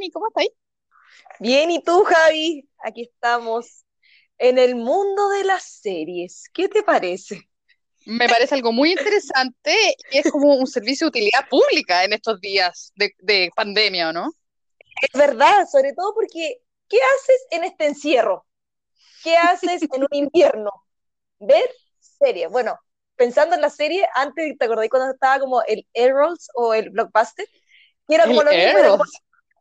Dani, ¿cómo estáis? Bien, ¿y tú, Javi? Aquí estamos en el mundo de las series. ¿Qué te parece? Me parece algo muy interesante y es como un servicio de utilidad pública en estos días de, de pandemia, ¿no? Es verdad, sobre todo porque ¿qué haces en este encierro? ¿Qué haces en un invierno? Ver series. Bueno, pensando en la serie, antes, ¿te acordás cuando estaba como el Errols o el Blockbuster? Que era como El lo mismo,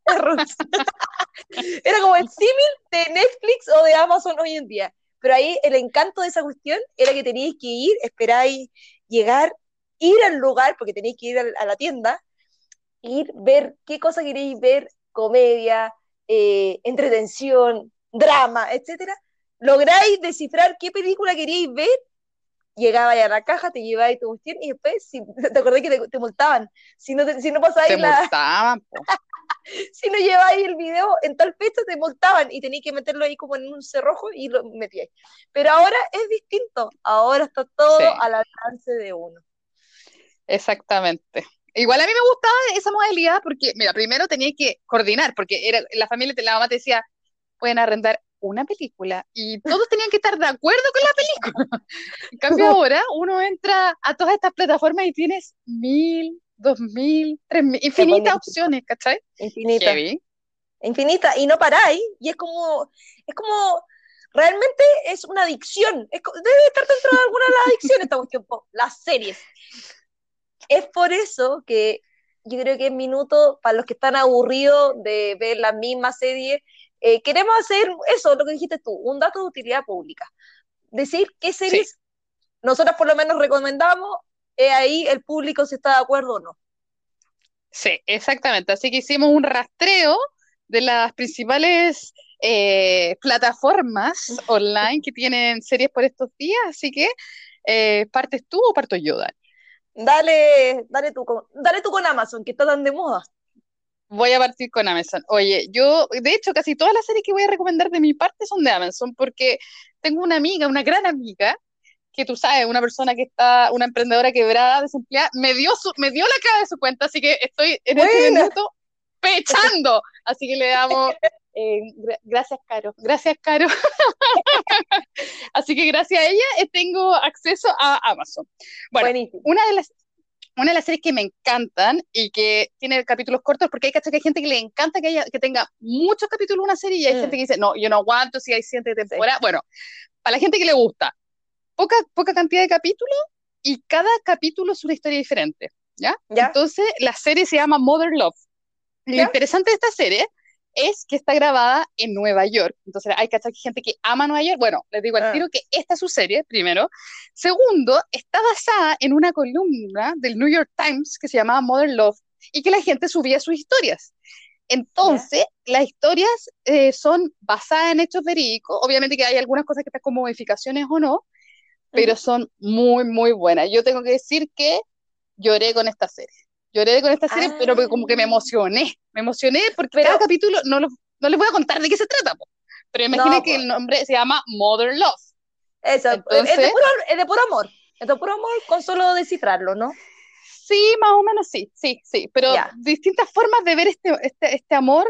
era como, Errols. era como el símil de Netflix o de Amazon hoy en día. Pero ahí el encanto de esa cuestión era que teníais que ir, esperáis llegar, ir al lugar, porque tenéis que ir a a la tienda, ir, ver qué cosa queréis ver, comedia, eh, entretención, drama, etcétera. Lográis descifrar qué película queríais ver, llegabais a la caja, te lleváis tu cuestión y después, si, te acordás que te, te multaban. Si no, te- si no pasáis Te la, multaban, po. si no lleváis el video en tal fecha, te multaban y tenías que meterlo ahí como en un cerrojo y lo metíais. Pero ahora es distinto, ahora está todo Sí. al alcance de uno. Exactamente. Igual a mí me gustaba esa modalidad porque, mira, primero tenía que coordinar, porque era la familia, la mamá te decía, pueden arrendar una película y todos tenían que estar de acuerdo con la película. En cambio ahora uno entra a todas estas plataformas y tienes mil, dos mil, tres mil, infinitas bonito. opciones, ¿cachai? Infinita. Heavy. infinita y no paráis y es como es como realmente es una adicción es debe estar dentro de alguna de las adicciones esta cuestión las series es por eso que yo creo que es minuto para los que están aburridos de ver la misma serie eh, queremos hacer eso lo que dijiste tú un dato de utilidad pública decir qué series nosotros por lo menos recomendamos eh, ahí el público si está de acuerdo o no Sí, exactamente. Así que hicimos un rastreo de las principales eh, plataformas online que tienen series por estos días. Así que, eh, ¿partes tú o parto yo, Dani? dale dale tú con, dale tú con Amazon que está tan de moda Voy a partir con Amazon. Oye, yo, de hecho, casi todas las series que voy a recomendar de mi parte son de Amazon, porque tengo una amiga, una gran amiga, que tú sabes, una persona que está, una emprendedora quebrada, desempleada, me dio su, me dio la clave de su cuenta, así que estoy en este Buena. minuto pechando. Así que le damos eh, gra- gracias, Caro. Gracias, Caro. Así que gracias a ella eh, tengo acceso a Amazon. Bueno, buenísimo una de las una de las series que me encantan y que tiene capítulos cortos, porque hay, que hay gente que le encanta que, haya, que tenga muchos capítulos una serie y hay Mm. gente que dice, no, yo no aguanto si hay siete temporadas. Bueno, para la gente que le gusta, poca, poca cantidad de capítulos y cada capítulo es una historia diferente, ¿ya? ¿Ya? Entonces, la serie se llama Mother Love. Lo interesante de esta serie es que está grabada en Nueva York. Entonces, hay ¿cachai? gente que ama Nueva York. Bueno, les digo al Ah. tiro que esta es su serie, primero. Segundo, está basada en una columna del New York Times que se llamaba Mother Love y que la gente subía sus historias. Entonces, las historias eh, son basadas en hechos verídicos. Obviamente que hay algunas cosas que están con modificaciones o no, pero son muy, muy buenas. Yo tengo que decir que lloré con esta serie. Lloré con esta serie, Ah. pero como que me emocioné. Me emocioné porque Pero- cada capítulo, no, lo- no les voy a contar de qué se trata, po. pero imaginen No, que el nombre se llama Mother Love. Eso, Entonces- es, de puro, es de puro amor. Es de puro amor con solo descifrarlo, ¿no? Sí, más o menos sí, sí, sí, pero Ya. distintas formas de ver este, este, este amor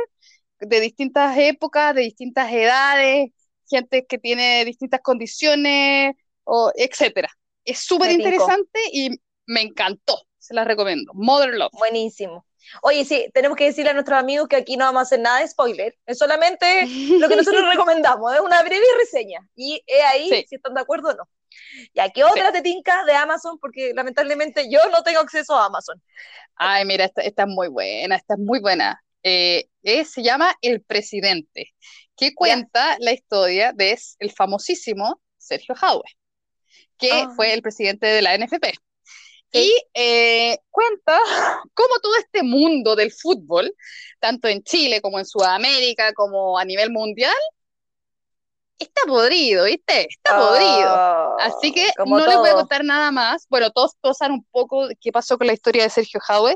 de distintas épocas, de distintas edades, gente que tiene distintas condiciones, o etcétera. Es súper interesante y me encantó, se las recomiendo. Mother Love. Buenísimo. Oye, sí, tenemos que decirle a nuestros amigos que aquí no vamos a hacer nada de spoiler. Es solamente lo que nosotros recomendamos, es una breve reseña. Y es ahí Sí. si están de acuerdo o no. Y aquí otra te tinca de Amazon, porque lamentablemente yo no tengo acceso a Amazon. Ay, mira, esta, esta es muy buena, esta es muy buena. Eh, eh, se llama El Presidente, que cuenta la historia de el famosísimo Sergio Jadwe, que Ah. fue el presidente de la NFP. Sí. Y eh, cuenta cómo todo este mundo del fútbol, tanto en Chile como en Sudamérica, como a nivel mundial, está podrido, ¿viste? Está podrido. Oh, Así que no les voy a todo. contar nada más. Bueno, todos, todos saben un poco qué pasó con la historia de Sergio Jadwe,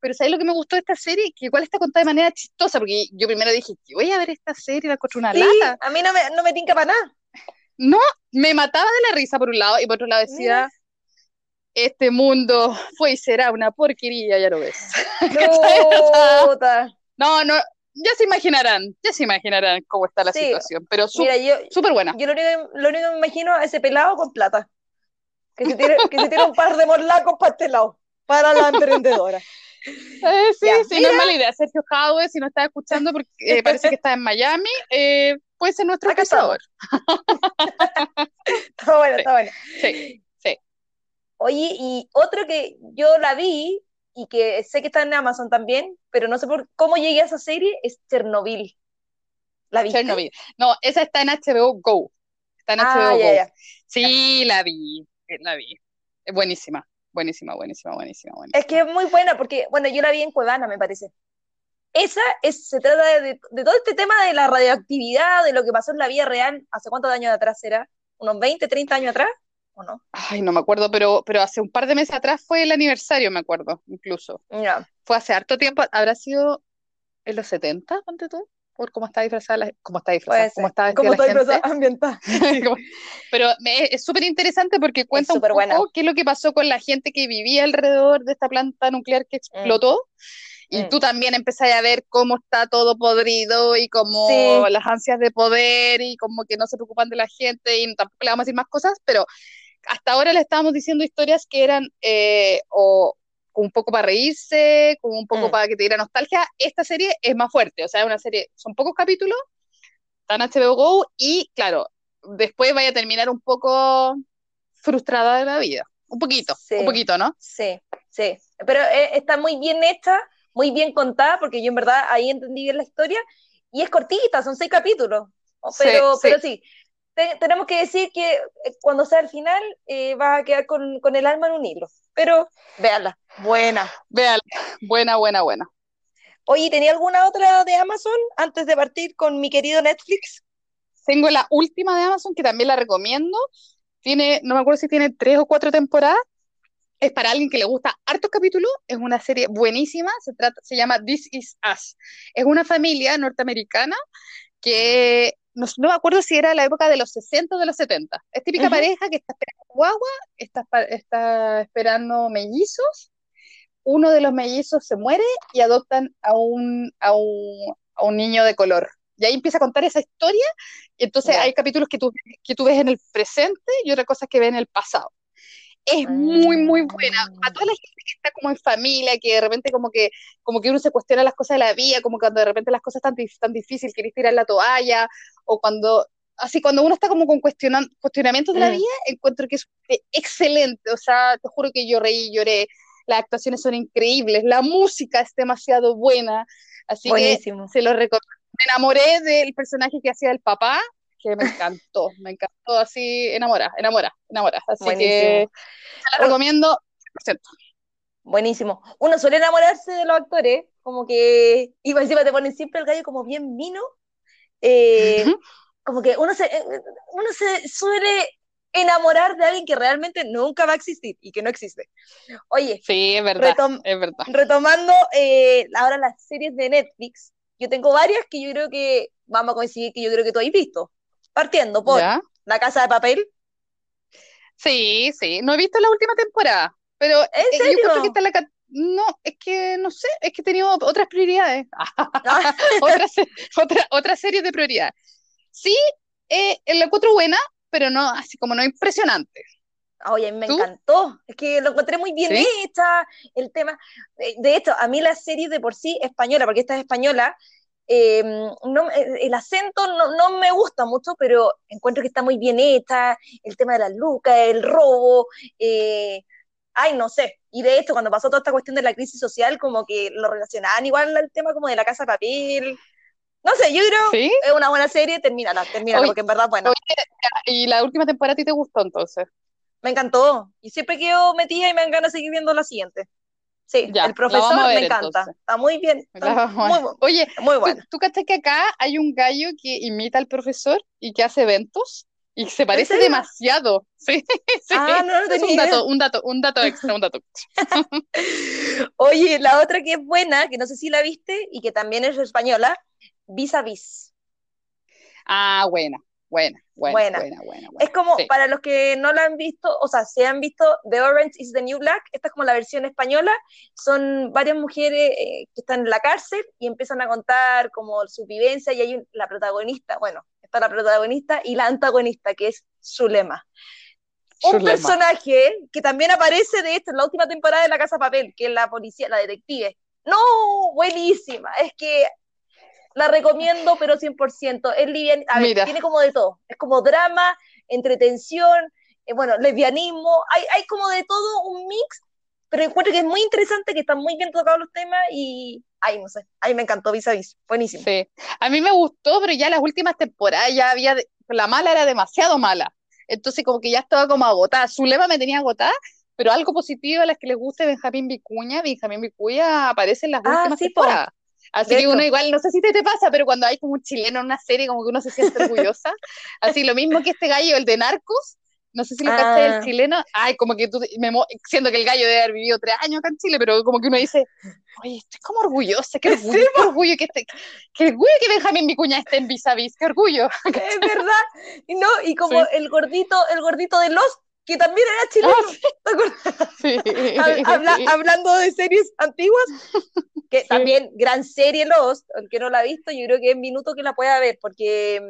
pero ¿sabes lo que me gustó de esta serie? Que igual está contada de manera chistosa, porque yo primero dije, "¿Qué voy a ver esta serie, la encontré una Sí, lata. a mí no me, no me tinca para nada. No, me mataba de la risa por un lado, y por otro lado decía, Mira. este mundo fue y será una porquería, ya lo ves. ¿Cachai? O sea, Chuta. no, no, ya se imaginarán, ya se imaginarán cómo está la Sí. situación, pero Mira, súper buena. yo lo único, lo único que me imagino es ese pelado con plata. Que se tire, que se tire un par de morlacos para este lado, para la emprendedora. Eh, sí, Ya, sí, no es mala idea. Sergio Jadwe, si no está escuchando, porque eh, parece que está en Miami, eh, puede ser nuestro Acá auspiciador. Está bueno, está bueno. Sí, sí. Oye, y otro que yo la vi y que sé que está en Amazon también, pero no sé por cómo llegué a esa serie, es Chernobyl. ¿La viste? Chernobyl. No, esa está en HBO Go. Está en Ah, HBO ya, Go. ya. Sí, la vi, eh, la vi. Es buenísima, buenísima, buenísima, buenísima, buenísima. Es que es muy buena porque, bueno, yo la vi en Cuevana, me parece. Esa es, se trata de, todo este tema de la radioactividad, de lo que pasó en la vida real, ¿hace cuántos años atrás era? ¿Unos 20, 30 años atrás? ¿O no? Ay, no me acuerdo, pero, pero hace un par de meses atrás fue el aniversario, me acuerdo, incluso. Fue hace harto tiempo, habrá sido en los 70, ponte tú, por cómo está disfrazada la, cómo está disfrazada, cómo está vestida ¿Cómo la está gente. disfrazada? ambientada? Como- Pero me- es súper interesante porque cuenta un súper poco buena. qué es lo que pasó con la gente que vivía alrededor de esta planta nuclear que explotó. Y Mm. tú también empezás a ver cómo está todo podrido y cómo Sí. las ansias de poder y como que no se preocupan de la gente y tampoco le vamos a decir más cosas, pero hasta ahora le estábamos diciendo historias que eran eh, o un poco para reírse, como un poco Mm. para que te diera nostalgia. Esta serie es más fuerte, o sea, es una serie, son pocos capítulos, está en HBO Go y claro, después vaya a terminar un poco frustrada de la vida. Un poquito, Sí. un poquito, ¿no? Sí, sí. Pero eh, está muy bien hecha, muy bien contada, porque yo en verdad ahí entendí bien la historia. Y es cortita, son seis capítulos. Sí, Pero sí. pero sí, te- tenemos que decir que eh, cuando sea el final eh, vas a quedar con, con el alma en un hilo. Pero véanla, buena. Véala, buena, buena, buena. Oye, ¿tenía alguna otra de Amazon antes de partir con mi querido Netflix? Tengo la última de Amazon que también la recomiendo. Tiene, no me acuerdo si tiene tres o cuatro temporadas. Es para alguien que le gusta hartos capítulos. Es una serie buenísima. Se trata, se llama This Is Us. Es una familia norteamericana que no, no me acuerdo si era la época de los 60 o de los 70. Es típica Ujú. pareja que está esperando guagua, está, está esperando mellizos. Uno de los mellizos se muere y adoptan a un, a un, a un niño de color. Y ahí empieza a contar esa historia, y entonces Ya. hay capítulos que tú, que tú ves en el presente y otras cosas que ves en el pasado. Es muy, muy buena. A toda la gente que está como en familia, que de repente como que, como que uno se cuestiona las cosas de la vida, como cuando de repente las cosas están tan, tan difíciles, querés tirar la toalla, o cuando, así cuando uno está como con cuestionan, cuestionamientos de la Mm. vida, encuentro que es excelente. O sea, te juro que yo reí, lloré, las actuaciones son increíbles, la música es demasiado buena, así Buenísimo. que se lo recomiendo. Me enamoré del personaje que hacía el papá, que me encantó, me encantó así, enamora, enamora, enamora. Así que se la recomiendo 100%. Buenísimo. Uno suele enamorarse de los actores, como que, y encima te ponen siempre el gallo como bien mino. eh, como que uno se, uno se suele enamorar de alguien que realmente nunca va a existir y que no existe. Oye, Sí, es verdad, retom- es verdad. retomando eh, ahora las series de Netflix, yo tengo varias que yo creo que vamos a coincidir que yo creo que tú has visto. Partiendo por ¿Ya? La Casa de Papel. Sí, sí, no he visto la última temporada, pero ¿En eh, yo serio? creo que está la... No, es que no sé, es que he tenido otras prioridades, Ah, otra, otra, otra serie de prioridades. Sí, eh, la encuentro buena, pero no, así como no impresionante. Oye, me ¿Tú? encantó. Es que lo encontré muy bien ¿Sí? hecha, el tema. De, de hecho, a mí la serie de por sí española, porque esta es española, eh, no, el el acento no, no me gusta mucho, pero encuentro que está muy bien hecha, el tema de las lucas, el robo, eh, ay, no sé. Y de hecho, cuando pasó toda esta cuestión de la crisis social, como que lo relacionaban igual al tema como de la casa de papel. No sé, yo creo ¿Sí? es una buena serie, termínala, termínala, porque en verdad es buena. oye, ¿Y la última temporada a ti te gustó entonces? Me encantó. Y siempre quedo metida y me dan ganas de seguir viendo la siguiente. Sí, Ya, el profesor ver me encanta. entonces. Está muy bien. Está muy, Oye, muy ¿tú, buena. tú cachai que acá hay un gallo que imita al profesor y que hace eventos y se parece demasiado? Sí, sí. Ah, no, no Es un dato, un dato, un dato extra, un dato extra. Oye, la otra que es buena, que no sé si la viste y que también es española, Vis a Vis. Ah, buena, buena, buena, buena, buena, Es como, para los que no la han visto, o sea, se han visto The Orange is the New Black, esta es como la versión española, son varias mujeres eh, que están en la cárcel y empiezan a contar como su vivencia y hay la protagonista, bueno, está la protagonista y la antagonista, que es Zulema. Un personaje que también aparece de esto en la última temporada de La Casa Papel, que es la policía, la detective. No, buenísima. Es que la recomiendo, pero 100%. Es livian, a ver, tiene como de todo. Es como drama, entretención, eh, bueno, lesbianismo, hay, hay como de todo un mix, pero encuentro que es muy interesante, que están muy bien tocados los temas y, ay, no sé, a mí me encantó vis a vis, buenísimo. Sí, a mí me gustó, pero ya las últimas temporadas ya había, la mala era demasiado mala, entonces como que ya estaba como agotada, su lema me tenía agotada, pero algo positivo a las que les guste Benjamín Vicuña, Benjamín Vicuña aparece en las ah, últimas temporadas. Así que uno igual, no sé si te, te pasa, pero cuando hay como un chileno en una serie, como que uno se siente orgullosa. Así lo mismo que este gallo, el de Narcos, no sé si lo ah. el chileno, ay, como que tú, me, siendo que el gallo debe haber vivido tres años acá en Chile, pero como que uno dice, oye, estoy como orgullosa, qué orgullo, qué orgullo que, este, qué orgullo que Benjamín Vicuña esté en vis a vis, qué orgullo. Es verdad, y no, y como el gordito, el gordito de los que también era chileno, ah, sí. hablando de series antiguas, que también gran serie Lost, aunque no la ha visto, yo creo que es minuto que la pueda ver, porque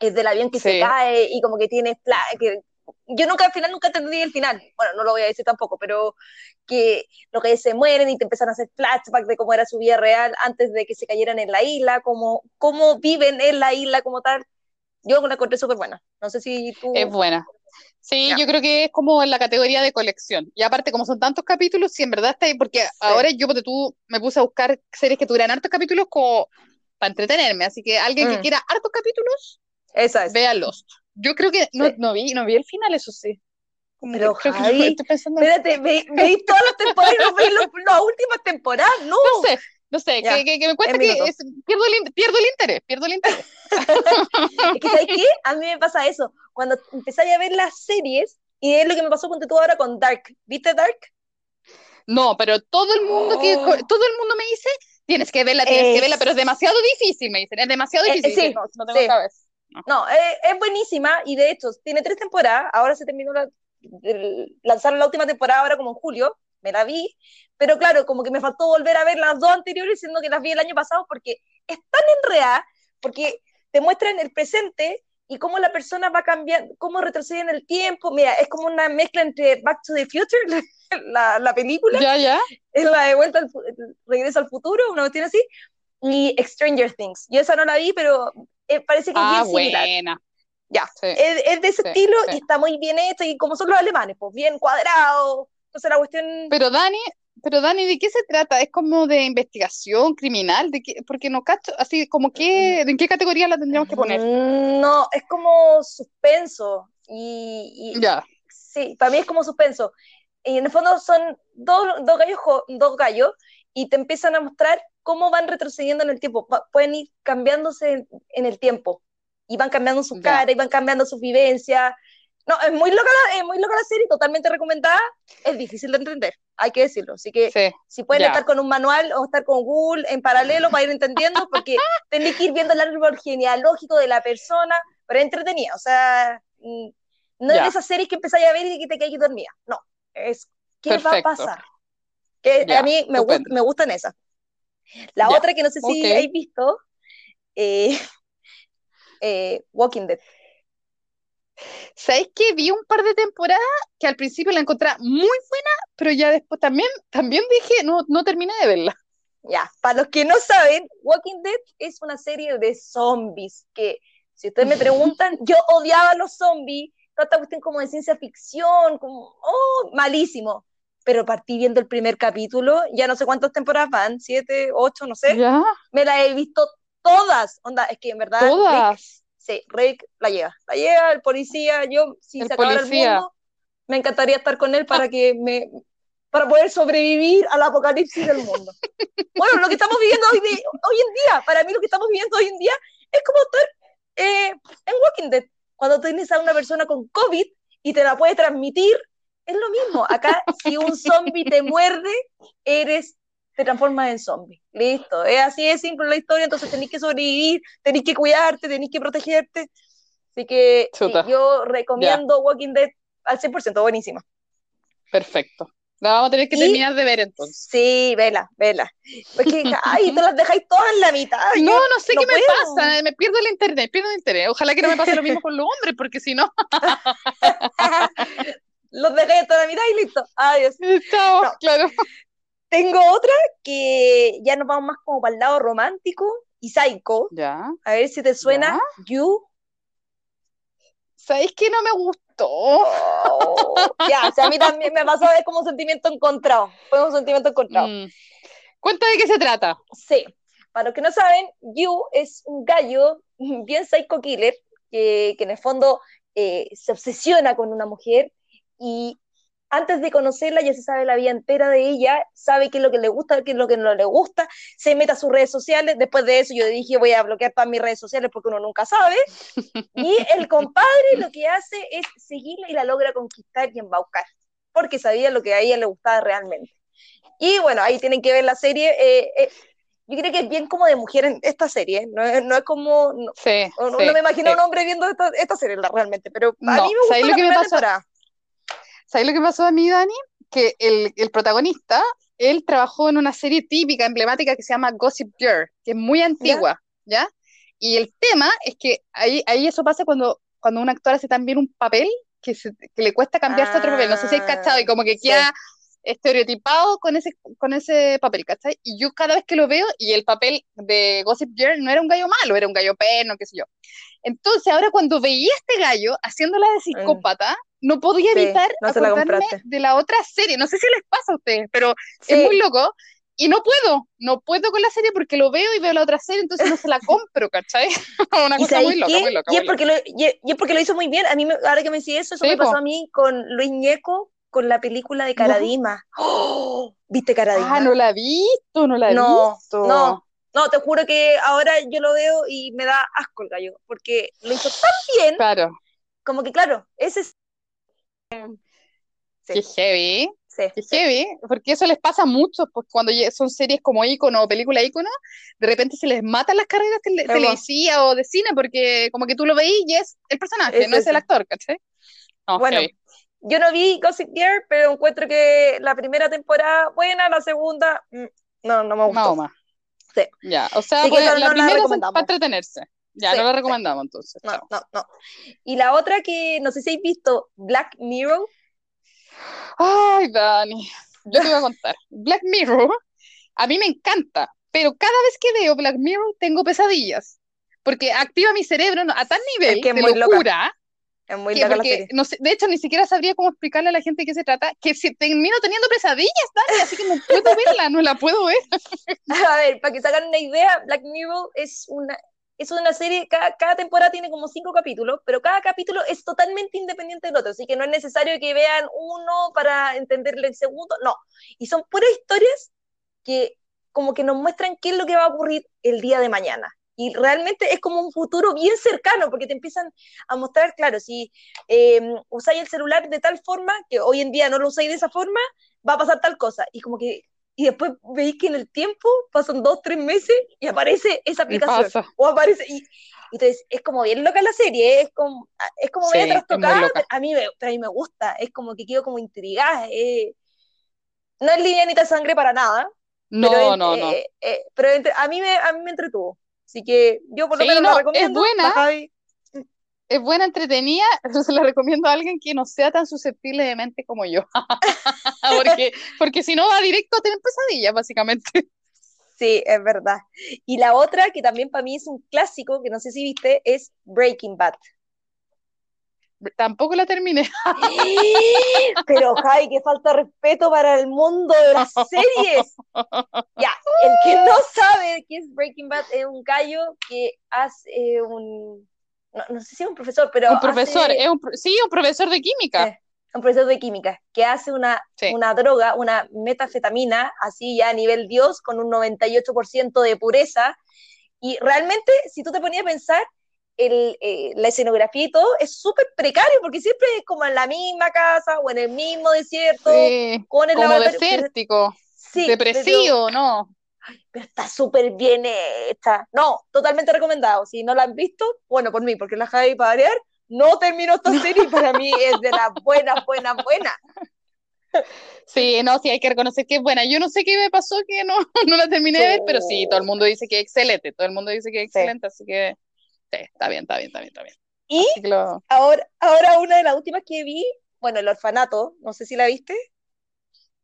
es del avión que se cae y como que tiene, que, yo nunca al final nunca entendí el final, bueno, no lo voy a decir tampoco, pero que los que se mueren y te empiezan a hacer flashbacks de cómo era su vida real antes de que se cayeran en la isla, cómo, cómo viven en la isla como tal. Yo la encontré súper buena. No sé si tú... Es buena. Sí, yo creo que es como en la categoría de colección. Y aparte, como son tantos capítulos, sí, en verdad está ahí, porque ahora yo tú me puse a buscar series que tuvieran hartos capítulos como para entretenerme. Así que alguien que mm. quiera hartos capítulos, Esa es. vea Lost. Yo creo que no, no, vi, no vi el final, eso sí. Pero Javi, espérate, veis todas las temporadas, no veis las últimas temporadas, no. No sé, no sé, que, que, me cuesta que pierdo, el, pierdo el interés, pierdo el interés. Es que, ¿sabes qué? A mí me pasa eso. Cuando empezáis a ver las series, y es lo que me pasó con tú ahora con Dark. ¿Viste Dark? No, pero todo el mundo que oh. todo el mundo me dice, tienes que verla, tienes que verla, pero es demasiado difícil, me dicen, es demasiado eh, difícil. sí, no, no tengo sí. No, eh, es buenísima y de hecho tiene tres temporadas, ahora se terminó la, lanzaron la última temporada ahora como en julio, me la vi, pero claro, como que me faltó volver a ver las dos anteriores, siendo que las vi el año pasado, porque es tan enredada, porque te muestran el presente y cómo la persona va cambiando, cómo retrocede en el tiempo. Mira, es como una mezcla entre Back to the Future, la, la película, ya, ya. es la de vuelta al regreso al futuro, una cuestión así, y Stranger Things. Yo esa no la vi, pero eh, parece que ah, es bien buena. Ya, es, de ese estilo y está muy bien hecho y como son los alemanes, pues bien cuadrado. Entonces la cuestión... Pero Dani, pero Dani, ¿de qué se trata? ¿Es como de investigación criminal? ¿De qué? Porque no cacho, así como que, ¿en qué categoría la tendríamos que poner? Mm, no, es como suspenso y... ya. Sí, para mí es como suspenso. Y en el fondo son dos, dos gallos, dos gallos y te empiezan a mostrar cómo van retrocediendo en el tiempo, pueden ir cambiándose en, el tiempo, y van cambiando su cara, y van cambiando su vivencia. No, es muy loca, es muy loca la serie, totalmente recomendada, es difícil de entender, hay que decirlo, así que si pueden estar con un manual o estar con Google en paralelo para ir entendiendo, porque tenéis que ir viendo el árbol genealógico de la persona, pero es entretenida, o sea, mm, no es de esas series que empezáis a ver y que te quedáis dormida, no, es qué va a pasar. Que a mí me, me gustan esas. La otra que no sé si habéis visto, eh, eh, Walking Dead. ¿Sabéis que vi un par de temporadas que al principio la encontré muy buena, pero ya después también, también dije, no, no terminé de verla. Ya, para los que no saben, Walking Dead es una serie de zombies que, si ustedes me preguntan, yo odiaba a los zombies, toda esta cuestión como de ciencia ficción, como, oh, malísimo pero partí viendo el primer capítulo, ya no sé cuántas temporadas van, siete, ocho, no sé. ¿Ya? Me la he visto todas. Onda, es que en verdad. Todas. Sí, Rick la lleva. La lleva, el policía, yo, si se acabara el mundo, me encantaría estar con él para que me para poder sobrevivir al apocalipsis del mundo. bueno, lo que estamos viviendo hoy, hoy en día, para mí lo que estamos viviendo hoy en día es como estar eh, en Walking Dead. Cuando tienes a una persona con COVID y te la puede transmitir es lo mismo. Acá, si un zombie te muerde, eres, te transformas en zombie. Listo. Es así de simple la historia, entonces tenés que sobrevivir, tenés que cuidarte, tenés que protegerte. Así que sí, yo recomiendo Walking Dead al 100%, buenísima. Perfecto. La vamos a tener que Y- terminar de ver entonces. Sí, vela, vela. Porque, ay, tú las dejáis todas en la mitad. No, yo no sé no qué me puedo. pasa, me pierdo el internet, pierdo el internet. Ojalá que no me pase lo mismo con los hombres, porque si no, Los dejáis toda la mitad y listo. Adiós. chao, No. claro. Tengo otra que ya nos vamos más como para el lado romántico y psycho. Ya. A ver si te suena You. ¿Sabéis que no me gustó? Oh, ya, o sea, a mí también me pasó es como un sentimiento encontrado. Fue un sentimiento encontrado. Mm. Cuenta de qué se trata. Sí, para los que no saben, Yu es un gallo bien psycho killer que, que en el fondo eh, se obsesiona con una mujer y antes de conocerla ya se sabe la vida entera de ella, sabe qué es lo que le gusta, qué es lo que no le gusta, se mete a sus redes sociales, después de eso yo dije voy a bloquear todas mis redes sociales porque uno nunca sabe, y el compadre lo que hace es seguirla y la logra conquistar y embaucar, porque sabía lo que a ella le gustaba realmente. Y bueno, ahí tienen que ver la serie. eh, eh, yo creo que es bien como de mujer en esta serie. No es, no es como. No, Sí. no sí, me imagino sí. a un hombre viendo esta, esta serie realmente. Pero a No, mí me gustó ¿sabes lo la que me primera pasa? temporada. ¿Sabes lo que pasó a mí, Dani? Que el, el protagonista, él trabajó en una serie típica, emblemática, que se llama Gossip Girl, que es muy antigua, ¿ya? Y el tema es que ahí, ahí eso pasa cuando, cuando un actor hace también un papel que, se- que le cuesta cambiarse a otro papel. No sé si hay cachado, y como que Ah, sí. queda estereotipado con ese, con ese papel, ¿cachai? Y yo cada vez que lo veo, y el papel de Gossip Girl no era un gallo malo, era un gallo perno, qué sé yo. Entonces, ahora cuando veía a este gallo haciéndola de psicópata, no podía Sí, evitar no se la acordarme compraste. de la otra serie. No sé si les pasa a ustedes, pero Sí, es muy loco. Y no puedo, no puedo con la serie porque lo veo y veo la otra serie, entonces no se la compro, ¿cachai? Una ¿Y cosa muy loca, muy loca. Y muy es, porque lo, y, es- y es porque lo hizo muy bien. A mí, me- ahora que me decís eso, eso Sí, me pasó po. a mí con Luis Ñeco, con la película de Caradima. ¡Oh! ¿Viste loca. Caradima? Ah, no la he visto, no la he No, visto. no, no, te juro que ahora yo lo veo y me da asco el gallo, porque lo hizo tan bien, Claro, como que claro, ese es... qué Sí, heavy, sí, qué sí. heavy, porque eso les pasa a muchos, pues cuando son series como ícono o película ícono, de repente se les matan las carreras tele- Evo. televisivas o de cine, porque como que tú lo veís y es el personaje, Es no es el actor, ¿cachai? No, Bueno, heavy. yo no vi Gossip Girl, pero encuentro que la primera temporada buena, la segunda, mm, no, no me gustó. Mahoma. Sí. Ya, o sea, pues, no- la no la primera es para entretenerse. Ya, Sí, no la sí. recomendamos entonces. No, no, no. Y la otra que no sé si habéis visto, Black Mirror. Ay, Dani, yo te voy a contar. Black Mirror, a mí me encanta, pero cada vez que veo Black Mirror tengo pesadillas, porque activa mi cerebro a tal nivel Es que es de muy loca. locura, Es muy loca la porque, serie. no sé, de hecho, ni siquiera sabría cómo explicarle a la gente de qué se trata, que si termino teniendo pesadillas, Dani, así que no puedo verla, no la puedo ver. A ver, para que se hagan una idea, Black Mirror es una, es una serie, cada, cada temporada tiene como cinco capítulos, pero cada capítulo es totalmente independiente del otro, así que no es necesario que vean uno para entenderle el segundo, no. Y son puras historias que como que nos muestran qué es lo que va a ocurrir el día de mañana. Y realmente es como un futuro bien cercano, porque te empiezan a mostrar, claro, si eh, usáis el celular de tal forma, que hoy en día no lo usáis de esa forma, va a pasar tal cosa. Y como que y después veis que en el tiempo pasan dos, tres meses y aparece esa aplicación. O aparece. Y, entonces es como bien loca la serie, es como, es como Sí, es trastocada, a mí, me, pero a mí me gusta, es como que quedo como intrigada. eh. No es livianita de sangre para nada, No, pero, en- no, no. eh, eh, pero entre- a, mí me, a mí me entretuvo. Así que yo por lo Sí, menos no, la es recomiendo. buena. la Javi- Es buena, entretenida, se la recomiendo a alguien que no sea tan susceptible de mente como yo. porque, porque si no va directo a tener pesadillas, básicamente. Sí, es verdad. Y la otra, que también para mí es un clásico, que no sé si viste, es Breaking Bad. Tampoco la terminé. Pero, Jai, que falta de respeto para el mundo de las series. Ya, el que no sabe qué es Breaking Bad es un gallo que hace eh, un. No, no sé si es un profesor, pero. un profesor, hace- es un, sí, un profesor de química. Eh, un profesor de química que hace una, Sí. una droga, una metafetamina, así ya a nivel Dios, con un 98% de pureza. Y realmente, si tú te ponías a pensar, el, eh, la escenografía y todo es súper precario, porque siempre es como en la misma casa o en el mismo desierto, Sí, con el como laboratorio. Pero- desértico, sí, depresivo, ¿no? Pero, pero está súper bien hecha. No, totalmente recomendado. Si no la han visto, bueno, por mí, porque la Javi para variar, no terminó esta serie y para mí es de las buenas, buenas, buenas. Sí, no, sí, hay que reconocer que es buena. Yo no sé qué me pasó que no, no la terminé de ver, pero sí, todo el mundo dice que es excelente, todo el mundo dice que es excelente, así que sí, está bien, está bien, está bien, está bien. Y ahora, ahora una de las últimas que vi, bueno, El Orfanato, no sé si la viste.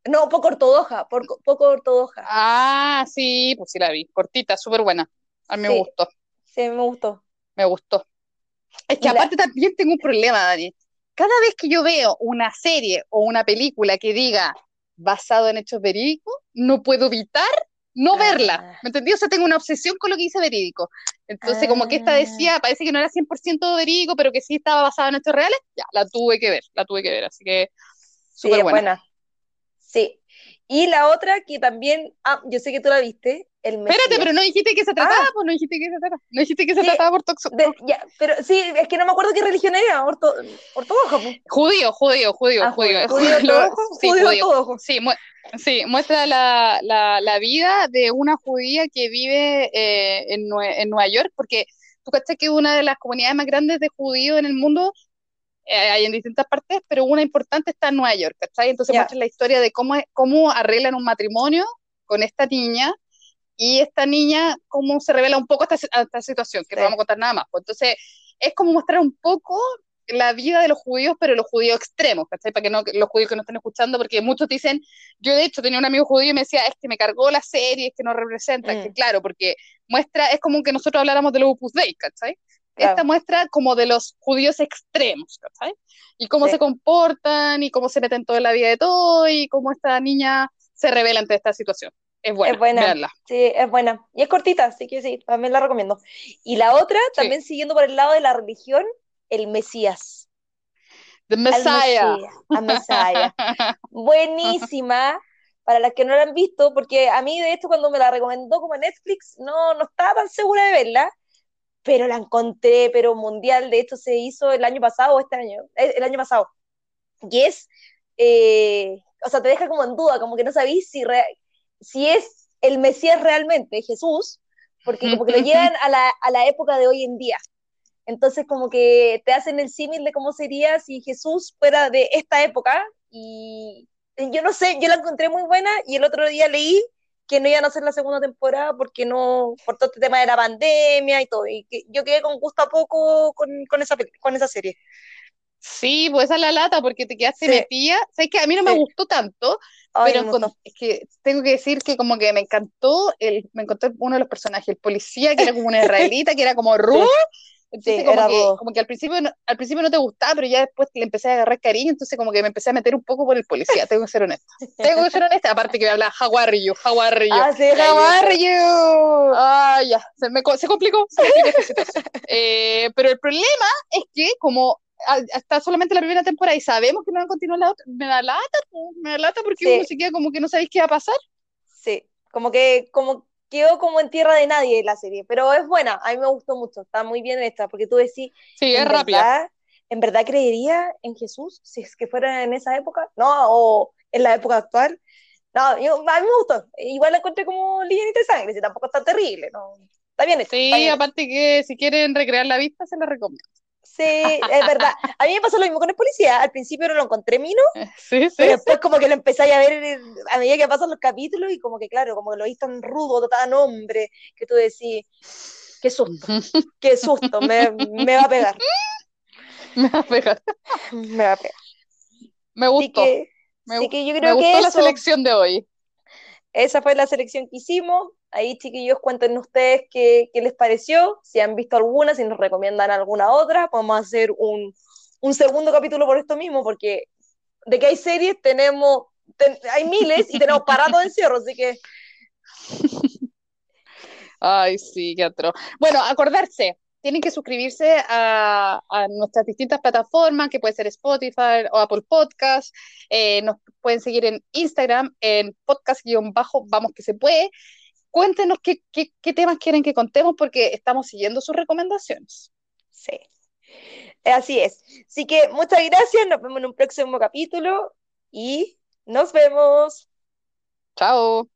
No, poco ortodoxa, poco ortodoxa. Ah, sí, pues sí la vi, cortita, súper buena. A mí me gustó. Sí, me gustó. Me gustó. Es que aparte también tengo un problema, Dani. Cada vez que yo veo una serie o una película que diga basado en hechos verídicos, no puedo evitar no verla. Ah. ¿Me entendí? O sea, tengo una obsesión con lo que dice verídico. Entonces, como que esta ah. decía, parece que no era 100% verídico, pero que sí estaba basada en hechos reales, ya, la tuve que ver, la tuve que ver. Así que, súper buena. Sí. Y la otra que también, ah, yo sé que tú la viste, el Espérate, pero no dijiste que se trataba, ah. pues no dijiste que se trataba. No dijiste que se trataba por toxo. ya, pero sí, es que no me acuerdo qué religión era, orto, ortodoxa. Pues. Judío, judío, judío, judío. Judío, sí, judío, Sí, sí, muestra la, la, la, vida de una judía que vive eh, en, en Nueva York, porque tú cachas que una de las comunidades más grandes de judíos en el mundo hay en distintas partes, pero una importante está en Nueva York, ¿cachai? Entonces muestra la historia de cómo, cómo arreglan un matrimonio con esta niña y esta niña cómo se revela un poco esta, esta situación, que no vamos a contar nada más. Pues entonces es como mostrar un poco la vida de los judíos, pero los judíos extremos, ¿cachai? Para que no, los judíos que no estén escuchando, porque muchos dicen, yo de hecho tenía un amigo judío y me decía, es que me cargó la serie, es que no representa, que mm. claro, porque muestra, es como que nosotros habláramos de los Opus Dei, ¿cachai? Esta muestra como de los judíos extremos, ¿cachai? Y cómo se comportan y cómo se meten toda la vida de todo y cómo esta niña se revela ante esta situación. Es buena, es buena. Sí, es buena. Y es cortita, así que sí, también la recomiendo. Y la otra, también siguiendo por el lado de la religión, el Mesías. The Messiah. Messiah. Buenísima. Para las que no la han visto, porque a mí de esto cuando me la recomendó como Netflix, no, no estaba tan segura de verla, pero la encontré, pero mundial, de esto se hizo el año pasado o este año, eh, el año pasado. Y es, eh, o sea, te deja como en duda, como que no sabéis si, si es el Mesías realmente, Jesús, porque como que lo llevan a la, a la época de hoy en día. Entonces como que te hacen el símil de cómo sería si Jesús fuera de esta época y yo no sé, yo la encontré muy buena y el otro día leí que no iban a hacer la segunda temporada porque no, por todo este tema de la pandemia y todo, y que yo quedé con gusto a poco con, con esa, con esa serie. Sí, pues esa es la lata porque te quedaste metida. Sabes que a mí no me gustó tanto, pero es que tengo que decir que como que me encantó el, me encantó uno de los personajes, el policía que era como un israelita, que era como Ruth, entonces, como, que, como, que, al principio, no, al principio no te gustaba, pero ya después le empecé a agarrar cariño, entonces como que me empecé a meter un poco por el policía, tengo que ser honesta. tengo que ser honesta, aparte que me habla how are you, how are you. Ah, sí, how are you. Ah, ya, se, me, se complicó, se complicó eh, pero el problema es que como hasta solamente la primera temporada y sabemos que no van a continuar la otra, me da lata, me da lata porque uno se queda como que no sabéis qué va a pasar. Sí, como que, como quedó como en tierra de nadie la serie, pero es buena, a mí me gustó mucho, está muy bien esta, porque tú decís, sí, es rápida. ¿En verdad creería en Jesús si es que fuera en esa época? ¿No? ¿O en la época actual? No, yo, a mí me gustó. Igual la encontré como línea de sangre, si tampoco está terrible, ¿no? Está bien Sí, aparte que si quieren recrear la vista, se la recomiendo. Sí, es verdad. A mí me pasó lo mismo con el policía. Al principio no lo encontré mino, sí, sí, pero después como que lo empecé a ver a medida que pasan los capítulos y como que claro, como que lo vi tan rudo, tan hombre, que tú decís, qué susto, qué susto, me, me, va a pegar. Me va a pegar. Me va a pegar. Me gustó. me, que yo creo me gustó la selección de hoy. Esa fue la selección que hicimos. Ahí, chiquillos, cuéntenos ustedes qué, qué, les pareció, si han visto alguna, si nos recomiendan alguna otra. Podemos hacer un, un segundo capítulo por esto mismo, porque de que hay series tenemos, hay miles y tenemos parado de encierro, así que... Ay, sí, qué atroz. Bueno, acordarse, tienen que suscribirse a, nuestras distintas plataformas, que puede ser Spotify o Apple Podcast. Eh, nos pueden seguir en Instagram, en podcast-vamos que se puede. Cuéntenos qué, qué, temas quieren que contemos porque estamos siguiendo sus recomendaciones. Sí, así es. Así que muchas gracias, nos vemos en un próximo capítulo y nos vemos. Chao.